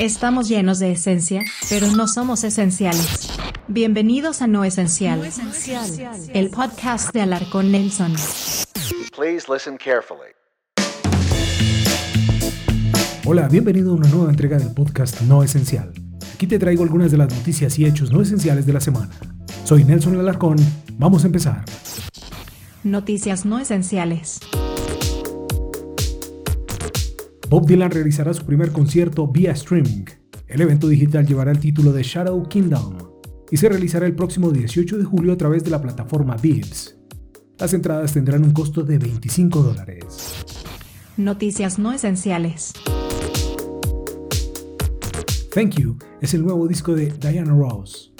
Estamos llenos de esencia, pero no somos esenciales. Bienvenidos a No Esencial, el podcast de Alarcón Nelson. Please listen carefully. Hola, bienvenido a una nueva entrega del podcast No Esencial. Aquí te traigo algunas de las noticias y hechos no esenciales de la semana. Soy Nelson Alarcón, vamos a empezar. Noticias no esenciales. Bob Dylan realizará su primer concierto vía streaming. El evento digital llevará el título de Shadow Kingdom y se realizará el próximo 18 de julio a través de la plataforma Vips. Las entradas tendrán un costo de 25 dólares. Noticias no esenciales. Thank You es el nuevo disco de Diana Ross.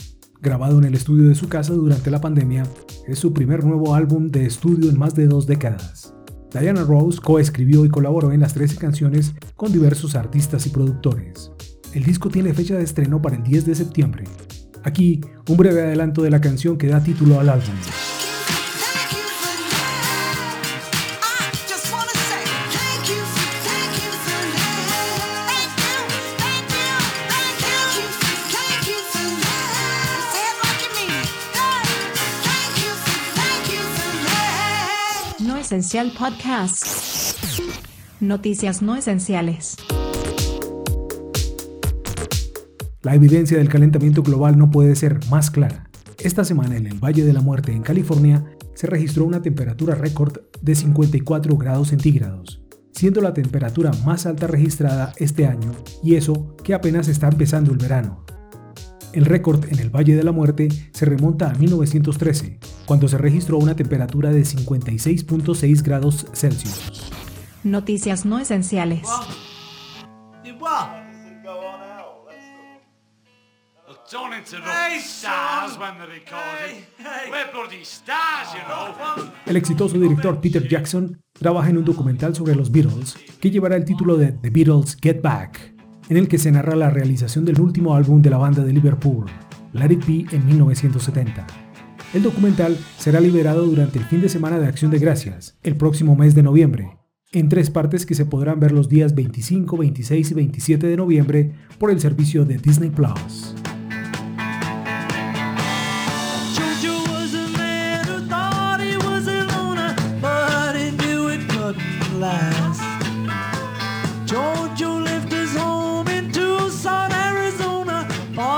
Grabado en el estudio de su casa durante la pandemia, es su primer nuevo álbum de estudio en más de dos décadas. Diana Rose coescribió y colaboró en las 13 canciones con diversos artistas y productores. El disco tiene fecha de estreno para el 10 de septiembre. Aquí, un breve adelanto de la canción que da título al álbum. No Esencial Podcast. Noticias no esenciales. La evidencia del calentamiento global no puede ser más clara. Esta semana en el Valle de la Muerte, en California, se registró una temperatura récord de 54 grados centígrados, siendo la temperatura más alta registrada este año, y eso que apenas está empezando el verano. El récord en el Valle de la Muerte se remonta a 1913, cuando se registró una temperatura de 56.6 grados Celsius. Noticias no esenciales. Don't interrupt stars when they're recording. We're bloody stars, you know. El exitoso director Peter Jackson trabaja en un documental sobre los Beatles que llevará el título de The Beatles Get Back, en el que se narra la realización del último álbum de la banda de Liverpool, Let It Be, en 1970. El documental será liberado durante el fin de semana de Acción de Gracias, el próximo mes de noviembre, en tres partes que se podrán ver los días 25, 26 y 27 de noviembre por el servicio de Disney Plus.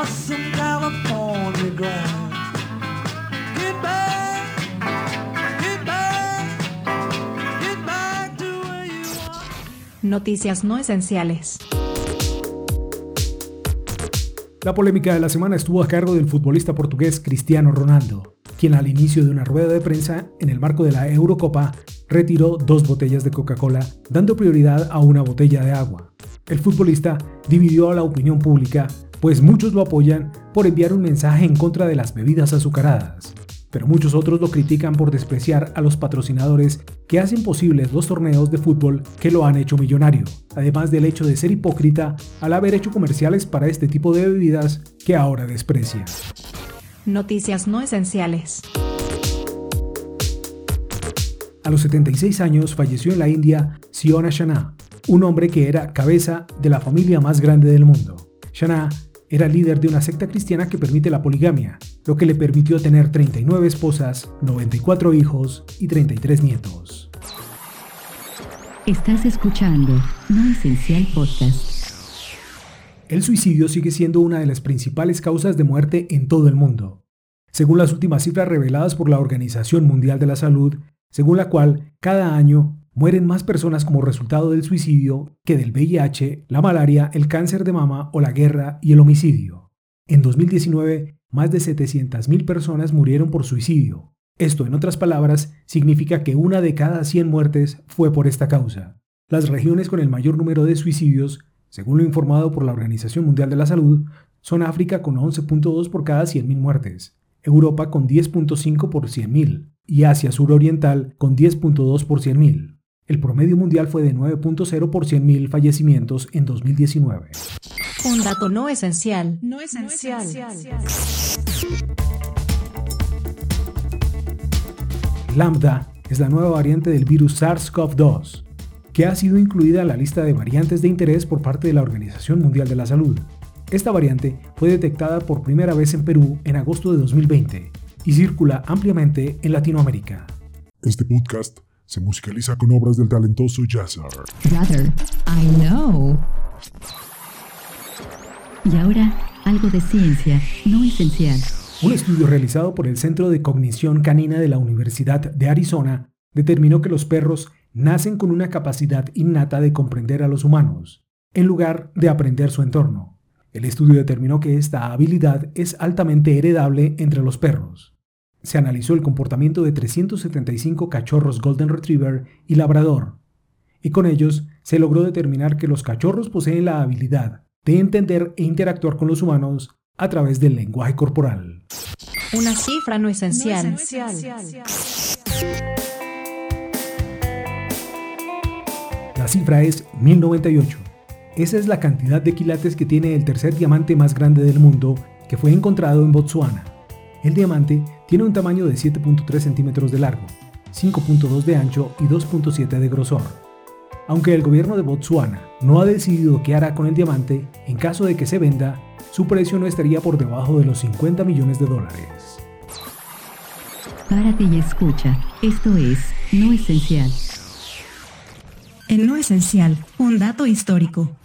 For some California grass. Get back, get back, get back to where you are. Noticias no esenciales. La polémica de la semana estuvo a cargo del futbolista portugués Cristiano Ronaldo, quien al inicio de una rueda de prensa en el marco de la Eurocopa retiró dos botellas de Coca-Cola, dando prioridad a una botella de agua. El futbolista dividió a la opinión pública, pues muchos lo apoyan por enviar un mensaje en contra de las bebidas azucaradas, pero muchos otros lo critican por despreciar a los patrocinadores que hacen posibles los torneos de fútbol que lo han hecho millonario, además del hecho de ser hipócrita al haber hecho comerciales para este tipo de bebidas que ahora desprecia. Noticias no esenciales. A los 76 años falleció en la India Siona Shana, un hombre que era cabeza de la familia más grande del mundo. Shana era líder de una secta cristiana que permite la poligamia, lo que le permitió tener 39 esposas, 94 hijos y 33 nietos. Estás escuchando No Esencial Podcast. El suicidio sigue siendo una de las principales causas de muerte en todo el mundo. Según las últimas cifras reveladas por la Organización Mundial de la Salud, según la cual cada año mueren más personas como resultado del suicidio que del VIH, la malaria, el cáncer de mama o la guerra y el homicidio. En 2019, más de 700.000 personas murieron por suicidio. Esto, en otras palabras, significa que una de cada 100 muertes fue por esta causa. Las regiones con el mayor número de suicidios, según lo informado por la Organización Mundial de la Salud, son África con 11.2 por cada 100.000 muertes, Europa con 10.5 por 100.000 y Asia Suroriental con 10.2 por 100.000. El promedio mundial fue de 9.0 por 100.000 fallecimientos en 2019. Un dato no esencial. No esencial. Lambda es la nueva variante del virus SARS-CoV-2. que ha sido incluida en la lista de variantes de interés por parte de la Organización Mundial de la Salud. Esta variante fue detectada por primera vez en Perú en agosto de 2020 y circula ampliamente en Latinoamérica. Este podcast se musicaliza con obras del talentoso Jazzar. Brother, I know. Y ahora, algo de ciencia no esencial. Un estudio realizado por el Centro de Cognición Canina de la Universidad de Arizona determinó que los perros nacen con una capacidad innata de comprender a los humanos, en lugar de aprender su entorno. El estudio determinó que esta habilidad es altamente heredable entre los perros. Se analizó el comportamiento de 375 cachorros Golden Retriever y Labrador, y con ellos se logró determinar que los cachorros poseen la habilidad de entender e interactuar con los humanos a través del lenguaje corporal. Una cifra no esencial. La cifra es 1098. Esa es la cantidad de quilates que tiene el tercer diamante más grande del mundo que fue encontrado en Botsuana. El diamante tiene un tamaño de 7.3 centímetros de largo, 5.2 de ancho y 2.7 de grosor. Aunque el gobierno de Botsuana no ha decidido qué hará con el diamante, en caso de que se venda, su precio no estaría por debajo de los 50 millones de dólares. Párate y escucha. Esto es no esencial. En no esencial, un dato histórico.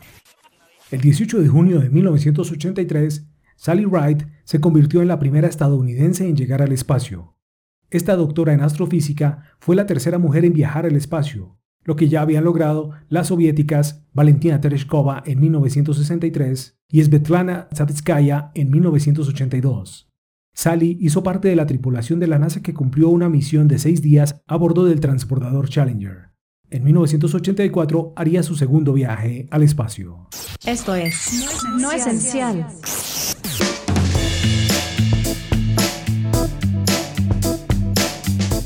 El 18 de junio de 1983, Sally Ride se convirtió en la primera estadounidense en llegar al espacio. Esta doctora en astrofísica fue la tercera mujer en viajar al espacio, lo que ya habían logrado las soviéticas Valentina Tereshkova en 1963 y Svetlana Savitskaya en 1982. Sally hizo parte de la tripulación de la NASA que cumplió una misión de seis días a bordo del transportador Challenger. En 1984 haría su segundo viaje al espacio. Esto es no esencial.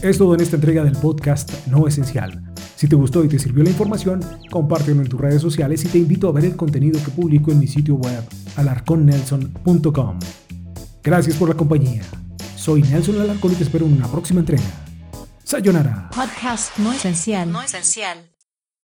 Es todo en esta entrega del podcast No Esencial. Si te gustó y te sirvió la información, compártelo en tus redes sociales y te invito a ver el contenido que publico en mi sitio web alarconnelson.com. Gracias por la compañía. Soy Nelson Alarcón y te espero en una próxima entrega. Sayonara. Podcast no esencial. No esencial.